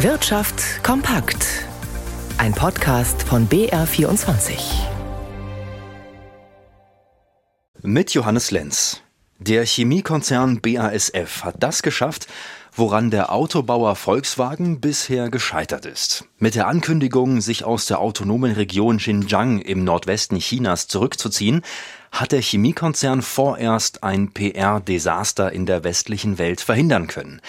Wirtschaft kompakt. Ein Podcast von BR24. Mit Johannes Lenz. Der Chemiekonzern BASF hat das geschafft, woran der Autobauer Volkswagen bisher gescheitert ist. Mit der Ankündigung, sich aus der autonomen Region Xinjiang im Nordwesten Chinas zurückzuziehen, hat der Chemiekonzern vorerst ein PR-Desaster in der westlichen Welt verhindern können.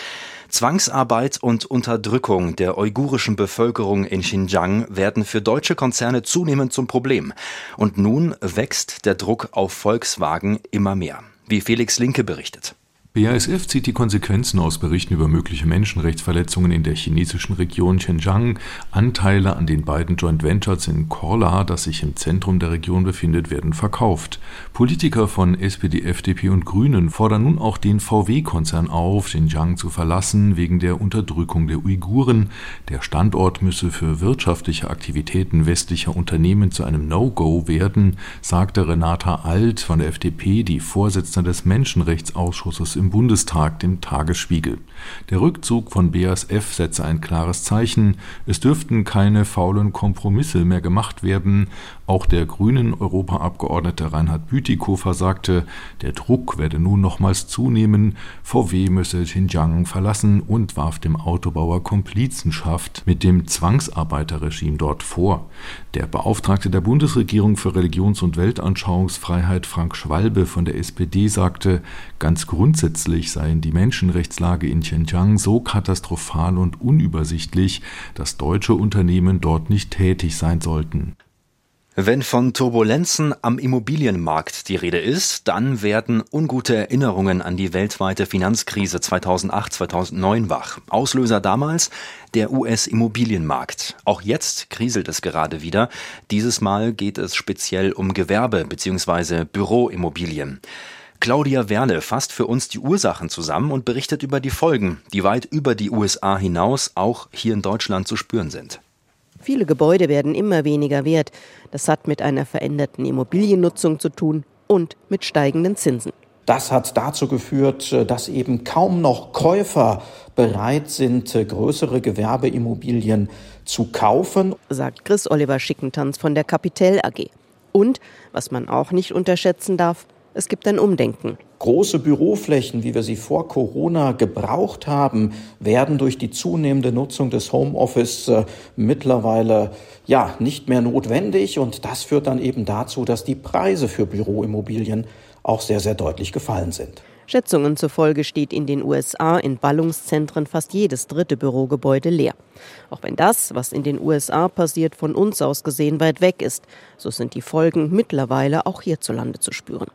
Zwangsarbeit und Unterdrückung der uigurischen Bevölkerung in Xinjiang werden für deutsche Konzerne zunehmend zum Problem. Und nun wächst der Druck auf Volkswagen immer mehr, wie Felix Linke berichtet. BASF zieht die Konsequenzen aus Berichten über mögliche Menschenrechtsverletzungen in der chinesischen Region Xinjiang. Anteile an den beiden Joint Ventures in Korla, das sich im Zentrum der Region befindet, werden verkauft. Politiker von SPD, FDP und Grünen fordern nun auch den VW-Konzern auf, Xinjiang zu verlassen wegen der Unterdrückung der Uiguren. Der Standort müsse für wirtschaftliche Aktivitäten westlicher Unternehmen zu einem No-Go werden, sagte Renata Alt von der FDP, die Vorsitzende des Menschenrechtsausschusses im Bundestag dem Tagesspiegel. Der Rückzug von BASF setze ein klares Zeichen. Es dürften keine faulen Kompromisse mehr gemacht werden. Auch der grünen Europaabgeordnete Reinhard Bütikofer sagte, der Druck werde nun nochmals zunehmen. VW müsse Xinjiang verlassen und warf dem Autobauer Komplizenschaft mit dem Zwangsarbeiterregime dort vor. Der Beauftragte der Bundesregierung für Religions- und Weltanschauungsfreiheit Frank Schwalbe von der SPD sagte, ganz grundsätzlich seien die Menschenrechtslage in Xinjiang so katastrophal und unübersichtlich, dass deutsche Unternehmen dort nicht tätig sein sollten. Wenn von Turbulenzen am Immobilienmarkt die Rede ist, dann werden ungute Erinnerungen an die weltweite Finanzkrise 2008-2009 wach. Auslöser damals der US-Immobilienmarkt. Auch jetzt kriselt es gerade wieder. Dieses Mal geht es speziell um Gewerbe bzw. Büroimmobilien. Claudia Werle fasst für uns die Ursachen zusammen und berichtet über die Folgen, die weit über die USA hinaus auch hier in Deutschland zu spüren sind. Viele Gebäude werden immer weniger wert. Das hat mit einer veränderten Immobiliennutzung zu tun und mit steigenden Zinsen. Das hat dazu geführt, dass eben kaum noch Käufer bereit sind, größere Gewerbeimmobilien zu kaufen, sagt Chris Oliver Schickentanz von der Capitel AG. Und, was man auch nicht unterschätzen darf, es gibt ein Umdenken. Große Büroflächen, wie wir sie vor Corona gebraucht haben, werden durch die zunehmende Nutzung des Homeoffice äh, mittlerweile ja nicht mehr notwendig und das führt dann eben dazu, dass die Preise für Büroimmobilien auch sehr sehr deutlich gefallen sind. Schätzungen zufolge steht in den USA in Ballungszentren fast jedes dritte Bürogebäude leer. Auch wenn das, was in den USA passiert, von uns aus gesehen weit weg ist, so sind die Folgen mittlerweile auch hierzulande zu spüren.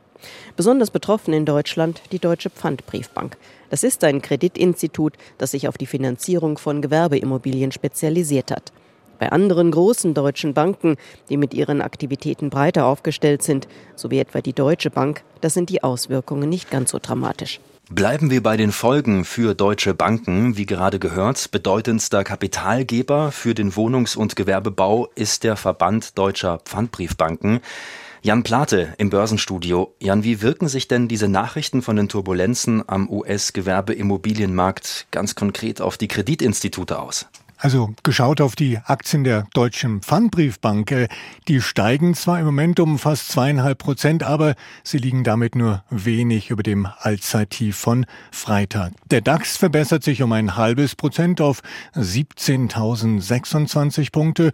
Besonders betroffen in Deutschland die Deutsche Pfandbriefbank. Das ist ein Kreditinstitut, das sich auf die Finanzierung von Gewerbeimmobilien spezialisiert hat. Bei anderen großen deutschen Banken, die mit ihren Aktivitäten breiter aufgestellt sind, so wie etwa die Deutsche Bank, da sind die Auswirkungen nicht ganz so dramatisch. Bleiben wir bei den Folgen für deutsche Banken. Wie gerade gehört, bedeutendster Kapitalgeber für den Wohnungs- und Gewerbebau ist der Verband deutscher Pfandbriefbanken. Jan Plate im Börsenstudio. Jan, wie wirken sich denn diese Nachrichten von den Turbulenzen am US-Gewerbeimmobilienmarkt ganz konkret auf die Kreditinstitute aus? Also geschaut auf die Aktien der Deutschen Pfandbriefbank, äh, die steigen zwar im Moment um fast zweieinhalb Prozent, aber sie liegen damit nur wenig über dem Allzeittief von Freitag. Der DAX verbessert sich um ein halbes Prozent auf 17.026 Punkte.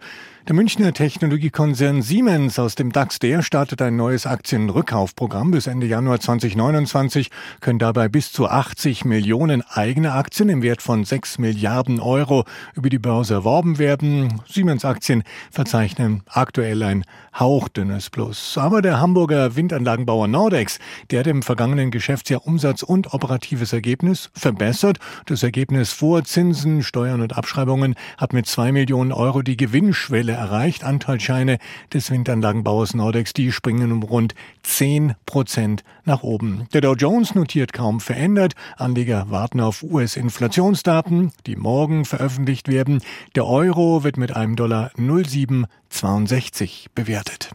Der Münchner Technologiekonzern Siemens aus dem DAX, der startet ein neues Aktienrückkaufprogramm. Bis Ende Januar 2029 können dabei bis zu 80 Millionen eigene Aktien im Wert von 6 Milliarden Euro über die Börse erworben werden. Siemens-Aktien verzeichnen aktuell ein hauchdünnes Plus. Aber der Hamburger Windanlagenbauer Nordex, der hat im vergangenen Geschäftsjahr Umsatz und operatives Ergebnis verbessert. Das Ergebnis vor Zinsen, Steuern und Abschreibungen hat mit 2 Millionen Euro die Gewinnschwelle erreicht. Anteilsscheine des Windanlagenbauers Nordex, die springen um rund 10 Prozent nach oben. Der Dow Jones notiert kaum verändert. Anleger warten auf US-Inflationsdaten, die morgen veröffentlicht werden. Der Euro wird mit einem Dollar 0,762 bewertet.